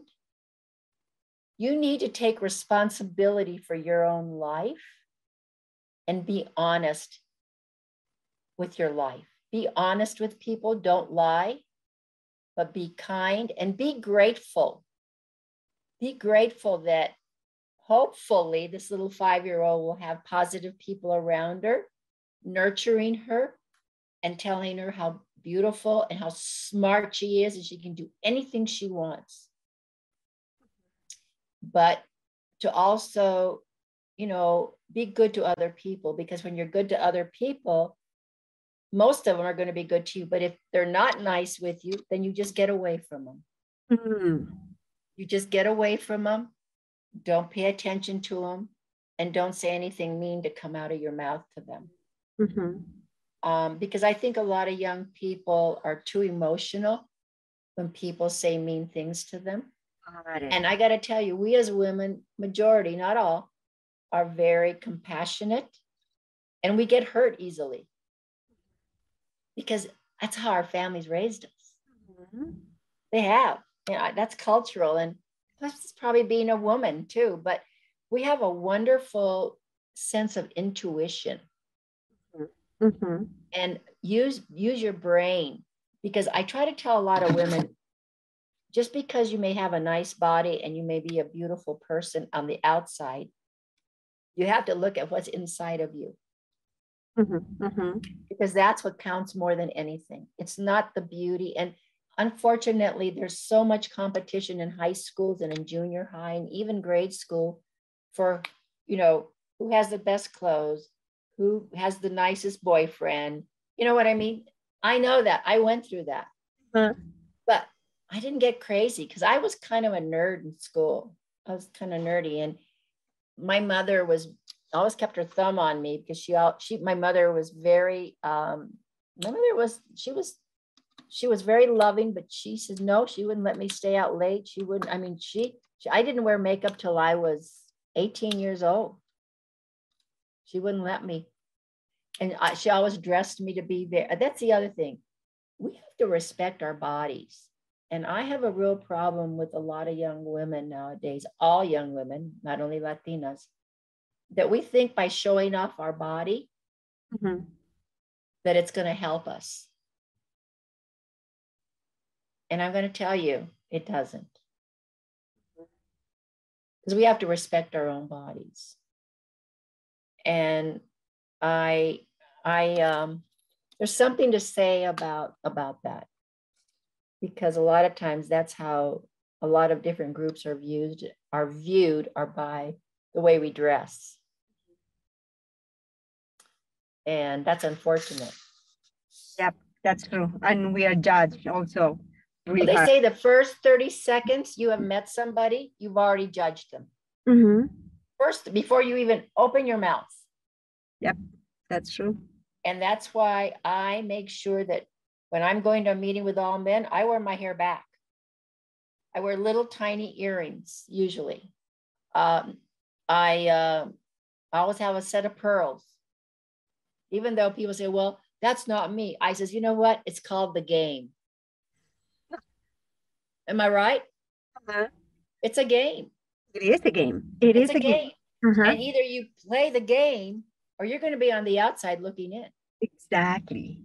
You need to take responsibility for your own life and be honest with your life. Be honest with people, don't lie but be kind and be grateful. Be grateful that hopefully this little five year old will have positive people around her, nurturing her and telling her how beautiful and how smart she is and she can do anything she wants. But to also, you know, be good to other people because when you're good to other people, most of them are going to be good to you. But if they're not nice with you, then you just get away from them. Mm-hmm. You just get away from them, don't pay attention to them, and don't say anything mean to come out of your mouth to them. Mm-hmm. Um, because I think a lot of young people are too emotional when people say mean things to them. And I got to tell you, we as women, majority, not all, are very compassionate and we get hurt easily because that's how our families raised us. Mm-hmm. They have. You know, that's cultural. And that's probably being a woman too. But we have a wonderful sense of intuition. Mm-hmm. And use use your brain because I try to tell a lot of women just because you may have a nice body and you may be a beautiful person on the outside, you have to look at what's inside of you. Mm-hmm, mm-hmm. Because that's what counts more than anything. It's not the beauty. And unfortunately, there's so much competition in high schools and in junior high and even grade school for, you know, who has the best clothes, who has the nicest boyfriend. You know what I mean? I know that. I went through that. Uh-huh. But I didn't get crazy because I was kind of a nerd in school. I was kind of nerdy. And my mother was always kept her thumb on me because she all she my mother was very um my mother was she was she was very loving but she said no she wouldn't let me stay out late. She wouldn't i mean she, she i didn't wear makeup till i was 18 years old. She wouldn't let me. And I, she always dressed me to be there. That's the other thing. We have to respect our bodies. And i have a real problem with a lot of young women nowadays all young women not only latinas that we think by showing off our body mm-hmm. that it's going to help us. And I'm going to tell you, it doesn't. Because we have to respect our own bodies. And I, I, um, there's something to say about about that because a lot of times that's how a lot of different groups are viewed are viewed are by the way we dress and that's unfortunate. Yep, that's true. And we are judged also. Really they say the first 30 seconds you have met somebody, you've already judged them. Mm-hmm. First, before you even open your mouth. Yep, that's true. And that's why I make sure that when I'm going to a meeting with all men, I wear my hair back. I wear little tiny earrings usually. Um, I uh, always have a set of pearls even though people say, well, that's not me. I says, you know what? It's called the game. Am I right? Uh-huh. It's a game. It is a game. It it's is a, game. game. Uh-huh. And either you play the game or you're going to be on the outside looking in. Exactly.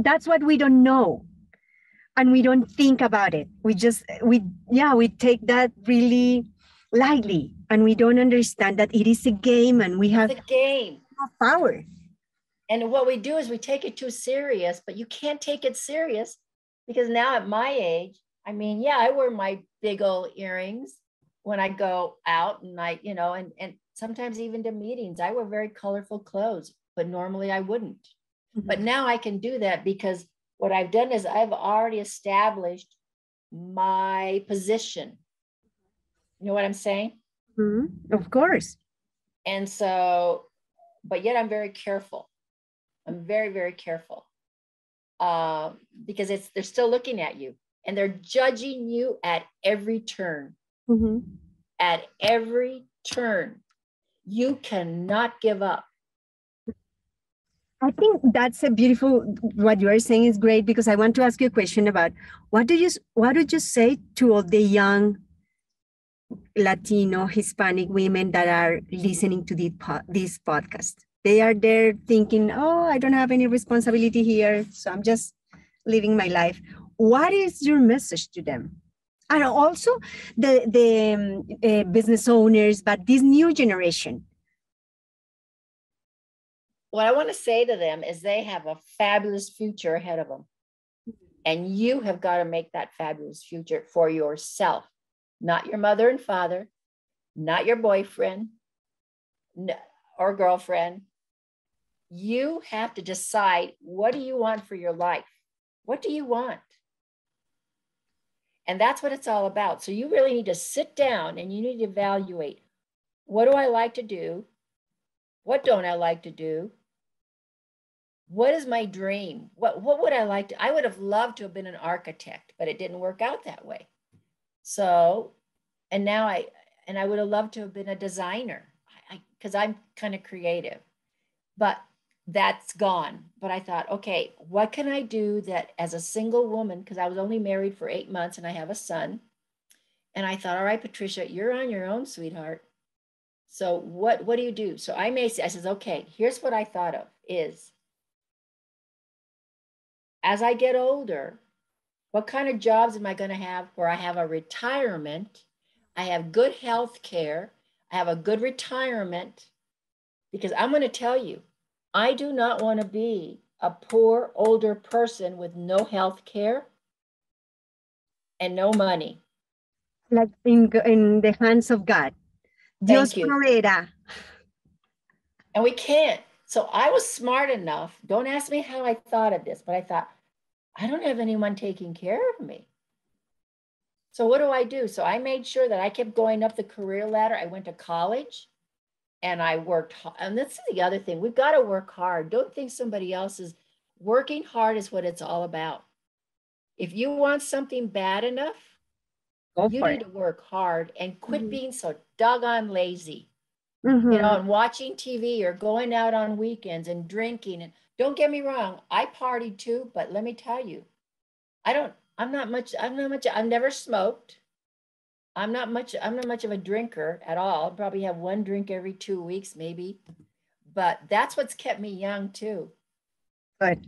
That's what we don't know. And we don't think about it. We just, we, yeah, we take that really lightly and we don't understand that it is a game and we have a game. power and what we do is we take it too serious, but you can't take it serious because now at my age, I mean, yeah, I wear my big old earrings when I go out and I, you know, and and sometimes even to meetings, I wear very colorful clothes, but normally I wouldn't. Mm-hmm. But now I can do that because what I've done is I've already established my position. You know what I'm saying? Mm-hmm. Of course. And so, but yet I'm very careful. I'm very, very careful uh, because it's they're still looking at you and they're judging you at every turn. Mm-hmm. At every turn, you cannot give up. I think that's a beautiful. What you are saying is great because I want to ask you a question about what do you what would you say to all the young Latino Hispanic women that are listening to this, this podcast? They are there thinking, oh, I don't have any responsibility here, so I'm just living my life. What is your message to them? And also the the um, uh, business owners, but this new generation. What I want to say to them is they have a fabulous future ahead of them. And you have got to make that fabulous future for yourself, not your mother and father, not your boyfriend or girlfriend, you have to decide what do you want for your life? What do you want? And that's what it's all about. So you really need to sit down and you need to evaluate what do I like to do? What don't I like to do? What is my dream? What, what would I like to? I would have loved to have been an architect, but it didn't work out that way. So, and now I, and I would have loved to have been a designer because I'm kind of creative, but that's gone. But I thought, okay, what can I do that as a single woman, because I was only married for eight months and I have a son. And I thought, all right, Patricia, you're on your own, sweetheart. So what what do you do? So I may say, I says, okay, here's what I thought of is as I get older, what kind of jobs am I going to have where I have a retirement, I have good health care, I have a good retirement? Because I'm going to tell you, I do not want to be a poor older person with no health care and no money. Like in, in the hands of God. Dios proveerá. And we can't. So I was smart enough. Don't ask me how I thought of this, but I thought, I don't have anyone taking care of me. So what do I do? So I made sure that I kept going up the career ladder. I went to college and I worked hard. And that's the other thing. We've got to work hard. Don't think somebody else is working hard is what it's all about. If you want something bad enough, Go you need it. to work hard and quit mm-hmm. being so doggone lazy. Mm-hmm. You know, and watching TV or going out on weekends and drinking. And don't get me wrong, I partied too, but let me tell you, I don't, I'm not much, I'm not much, I've never smoked. I'm not much, I'm not much of a drinker at all. I'll probably have one drink every two weeks, maybe. But that's what's kept me young too. Good.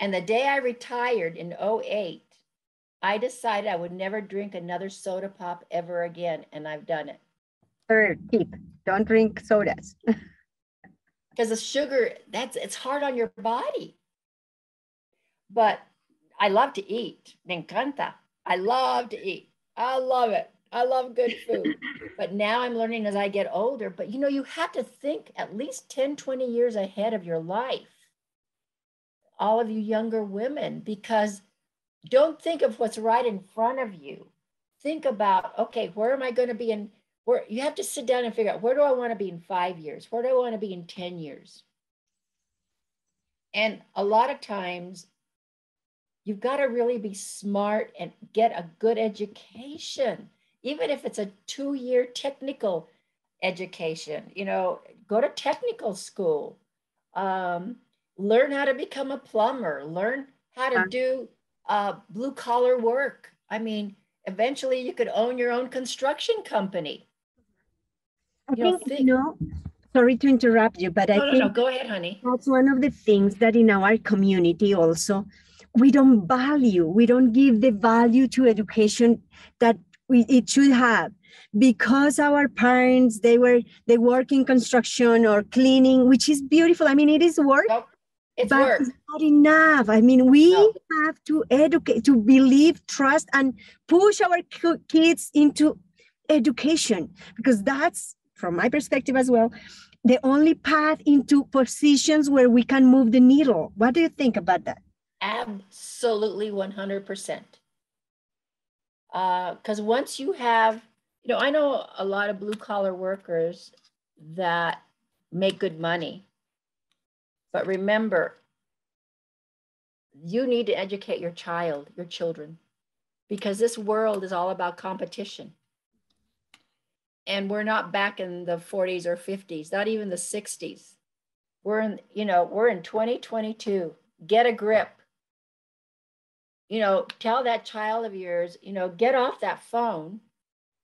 And the day I retired in 08, I decided I would never drink another soda pop ever again, and I've done it. Third tip: don't drink sodas. Because the sugar, that's it's hard on your body. But I love to eat. Me encanta. I love to eat. I love it. I love good food. but now I'm learning as I get older. But you know, you have to think at least 10, 20 years ahead of your life. All of you younger women, because don't think of what's right in front of you. Think about, okay, where am I going to be in where you have to sit down and figure out where do I want to be in five years? Where do I want to be in 10 years? And a lot of times you've got to really be smart and get a good education, even if it's a two-year technical education, you know, go to technical school, um, learn how to become a plumber, learn how to do uh, blue collar work. I mean, eventually you could own your own construction company. I you think, think, you know, sorry to interrupt you, but no, I no, think no, go ahead, honey. That's one of the things that in our community also we don't value, we don't give the value to education that we, it should have because our parents they were they work in construction or cleaning which is beautiful i mean it is work nope. It's but work. it's not enough. I mean, we have to educate, to believe, trust, and push our kids into education because that's, from my perspective as well, the only path into positions where we can move the needle. What do you think about that? Absolutely 100%. Because uh, once you have, you know, I know a lot of blue collar workers that make good money but remember, you need to educate your child, your children, because this world is all about competition. And we're not back in the 40s or 50s, not even the 60s. We're in, you know, we're in 2022. Get a grip. You know, tell that child of yours, you know, get off that phone,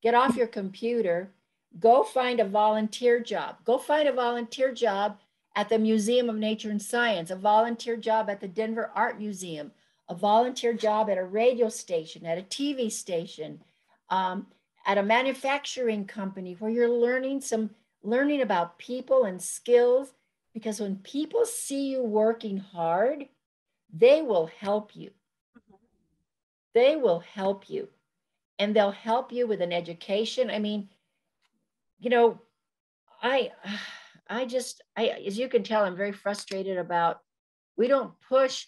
get off your computer, go find a volunteer job. Go find a volunteer job at the Museum of Nature and Science, a volunteer job at the Denver Art Museum, a volunteer job at a radio station, at a TV station, um, at a manufacturing company where you're learning some learning about people and skills because when people see you working hard, they will help you. They will help you. And they'll help you with an education. I mean, you know, I I just, I, as you can tell, I'm very frustrated about we don't push,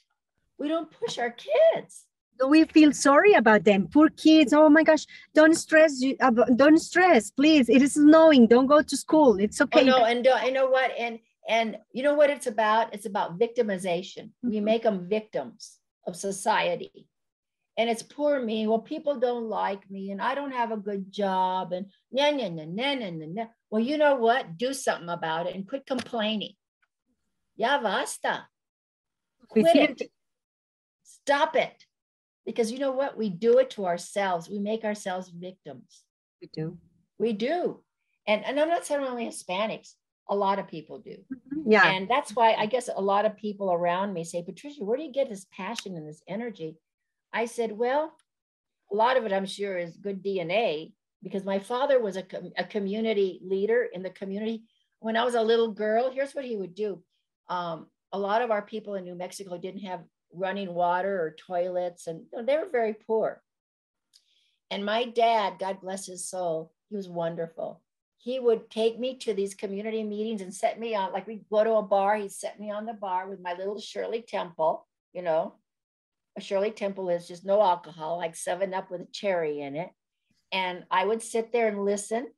we don't push our kids. we feel sorry about them? Poor kids. Oh my gosh. Don't stress you don't stress please. It is snowing. Don't go to school. It's okay. oh, no and don't, you know what? And and you know what it's about? It's about victimization. Mm-hmm. we make them victims of society and it's poor me well people don't like me and i don't have a good job and nah, nah, nah, nah, nah, nah, nah. well you know what do something about it and quit complaining ya basta quit it stop it because you know what? We do it to ourselves. We make ourselves victims. We do. We do. And, and I'm not saying only Hispanics, a lot of people do. Mm-hmm. Yeah. And that's why I guess a lot of people around me say, Patricia, where do you get this passion and this energy? I said, well, a lot of it I'm sure is good DNA because my father was a, a community leader in the community. When I was a little girl, here's what he would do. Um, a lot of our people in New Mexico didn't have running water or toilets, and you know, they were very poor. And my dad, God bless his soul, he was wonderful. He would take me to these community meetings and set me on, like we'd go to a bar, he'd set me on the bar with my little Shirley Temple, you know. Shirley Temple is just no alcohol, like seven up with a cherry in it. And I would sit there and listen.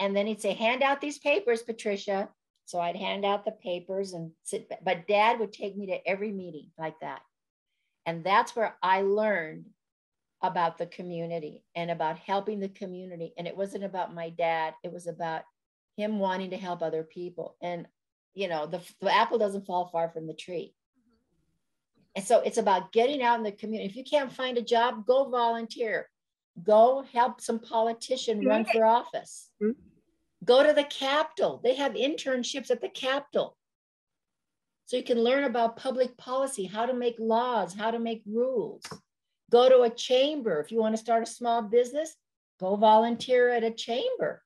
And then he'd say, hand out these papers, Patricia. So I'd hand out the papers and sit, but dad would take me to every meeting like that. And that's where I learned about the community and about helping the community. And it wasn't about my dad, it was about him wanting to help other people. And, you know, the, the apple doesn't fall far from the tree. And so it's about getting out in the community. If you can't find a job, go volunteer. Go help some politician run for office. Mm-hmm. Go to the Capitol. They have internships at the Capitol. So you can learn about public policy, how to make laws, how to make rules. Go to a chamber. If you want to start a small business, go volunteer at a chamber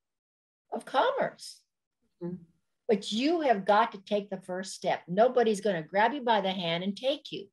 of commerce. Mm-hmm. But you have got to take the first step. Nobody's going to grab you by the hand and take you.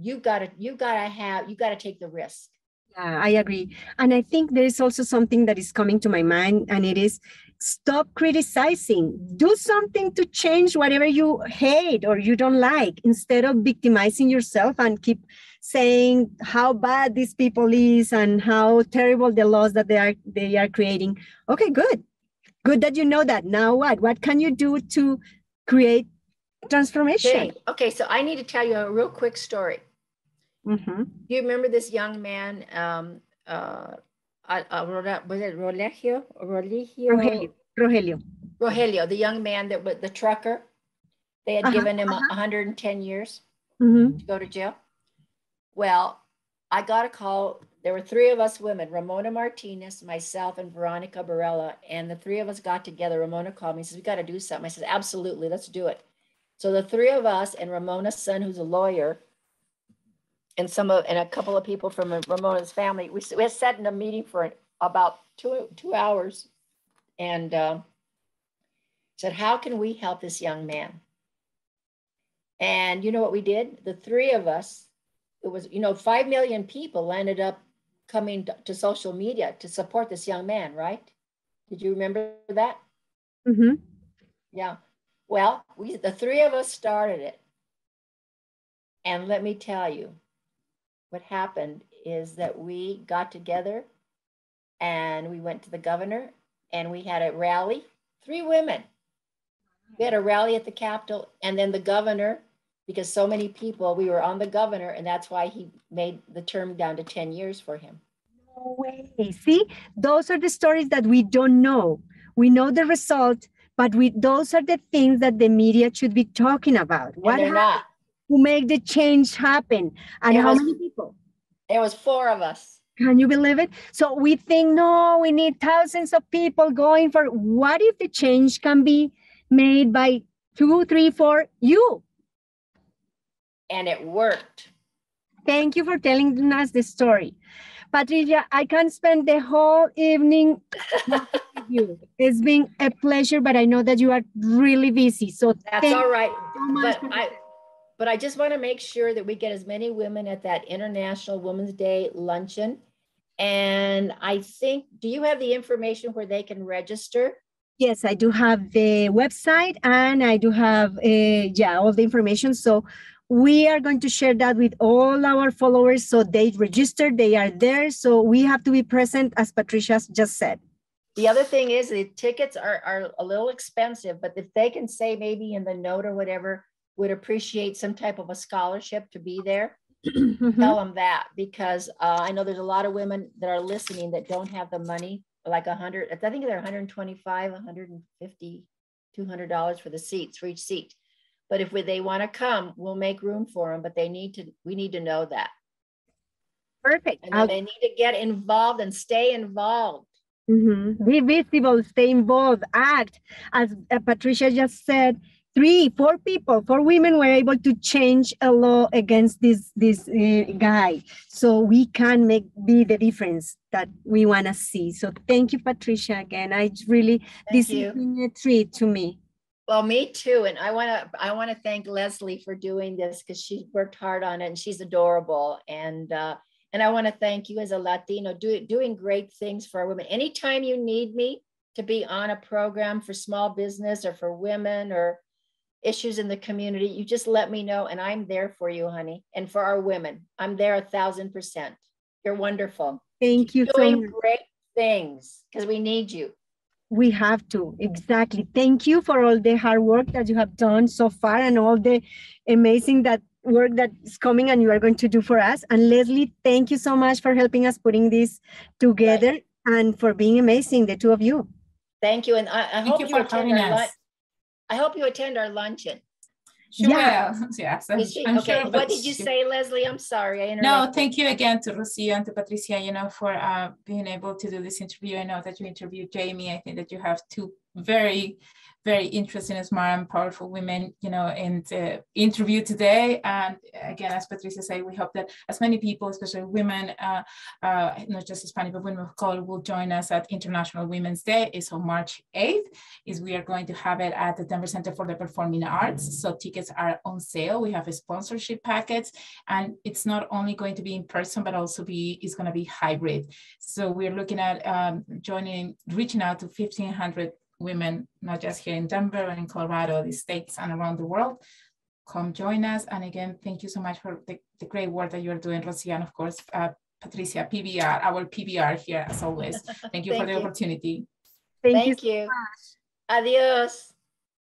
You've got to, you've got to have, you've got to take the risk. Yeah, I agree. And I think there is also something that is coming to my mind, and it is stop criticizing. Do something to change whatever you hate or you don't like instead of victimizing yourself and keep saying how bad these people is and how terrible the laws that they are they are creating. Okay, good. Good that you know that. Now what? What can you do to create transformation? Okay, okay so I need to tell you a real quick story. Mm-hmm. Do you remember this young man? Um, uh, uh, was it Rolegio? Rolegio? Rogelio. Rogelio. Rogelio, the young man that was the trucker. They had uh-huh, given him uh-huh. 110 years mm-hmm. to go to jail. Well, I got a call. There were three of us women, Ramona Martinez, myself, and Veronica Barela. And the three of us got together. Ramona called me and says, We got to do something. I said, Absolutely, let's do it. So the three of us and Ramona's son, who's a lawyer, and some of and a couple of people from Ramona's family. We, we sat in a meeting for about two two hours, and uh, said, "How can we help this young man?" And you know what we did? The three of us. It was you know five million people ended up coming to, to social media to support this young man. Right? Did you remember that? Mm-hmm. Yeah. Well, we the three of us started it. And let me tell you, what happened is that we got together and we went to the governor and we had a rally, three women. We had a rally at the Capitol, and then the governor, because so many people, we were on the governor, and that's why he made the term down to 10 years for him. No way. See, those are the stories that we don't know. We know the result, but we those are the things that the media should be talking about. What happened? not who make the change happen. And how was, many people? It was four of us. Can you believe it? So we think, no, we need thousands of people going for what if the change can be made by two, three, four, you? And it worked. Thank you for telling us the story. Patricia, I can spend the whole evening with you. It's been a pleasure, but I know that you are really busy. So that's all right. So but I, but I just want to make sure that we get as many women at that International Women's Day luncheon. And I think, do you have the information where they can register? Yes, I do have the website and I do have, uh, yeah, all the information. So we are going to share that with all our followers so they register they are there so we have to be present as patricia just said the other thing is the tickets are, are a little expensive but if they can say maybe in the note or whatever would appreciate some type of a scholarship to be there mm-hmm. tell them that because uh, i know there's a lot of women that are listening that don't have the money like hundred i think they're 125 150 200 dollars for the seats for each seat but if we, they want to come, we'll make room for them, but they need to, we need to know that. Perfect. And they need to get involved and stay involved. Mm-hmm. Be visible, stay involved, act. As uh, Patricia just said, three, four people, four women were able to change a law against this this uh, guy. So we can make be the difference that we want to see. So thank you, Patricia. Again, I really thank this you. is a treat to me. Well, me too. And I want to I want to thank Leslie for doing this because she worked hard on it and she's adorable. And uh, and I want to thank you as a Latino do, doing great things for women. Anytime you need me to be on a program for small business or for women or issues in the community, you just let me know and I'm there for you, honey. And for our women, I'm there a thousand percent. You're wonderful. Thank you. Doing so great things because we need you we have to exactly thank you for all the hard work that you have done so far and all the amazing that work that is coming and you are going to do for us and leslie thank you so much for helping us putting this together right. and for being amazing the two of you thank you and i, I hope you, you attend our lunch i hope you attend our luncheon she yeah. will. Yes. I'm, she, I'm okay. Sure, what did you she, say, Leslie? I'm sorry. I no, thank you again to Rocio and to Patricia, you know, for uh, being able to do this interview. I know that you interviewed Jamie. I think that you have two very very interesting, smart, and powerful women, you know, in the interview today. And again, as Patricia said, we hope that as many people, especially women, uh, uh, not just Hispanic, but women of color will join us at International Women's Day. It's on March 8th. Is we are going to have it at the Denver Center for the Performing Arts. So tickets are on sale. We have a sponsorship packets, and it's not only going to be in person, but also be it's going to be hybrid. So we're looking at um, joining, reaching out to 1,500 women, not just here in Denver and in Colorado, the states and around the world. Come join us. And again, thank you so much for the, the great work that you're doing, Rosie, and of course, uh, Patricia, PBR, our PBR here as always. Thank you thank for the you. opportunity. Thank, thank you. you. Adios.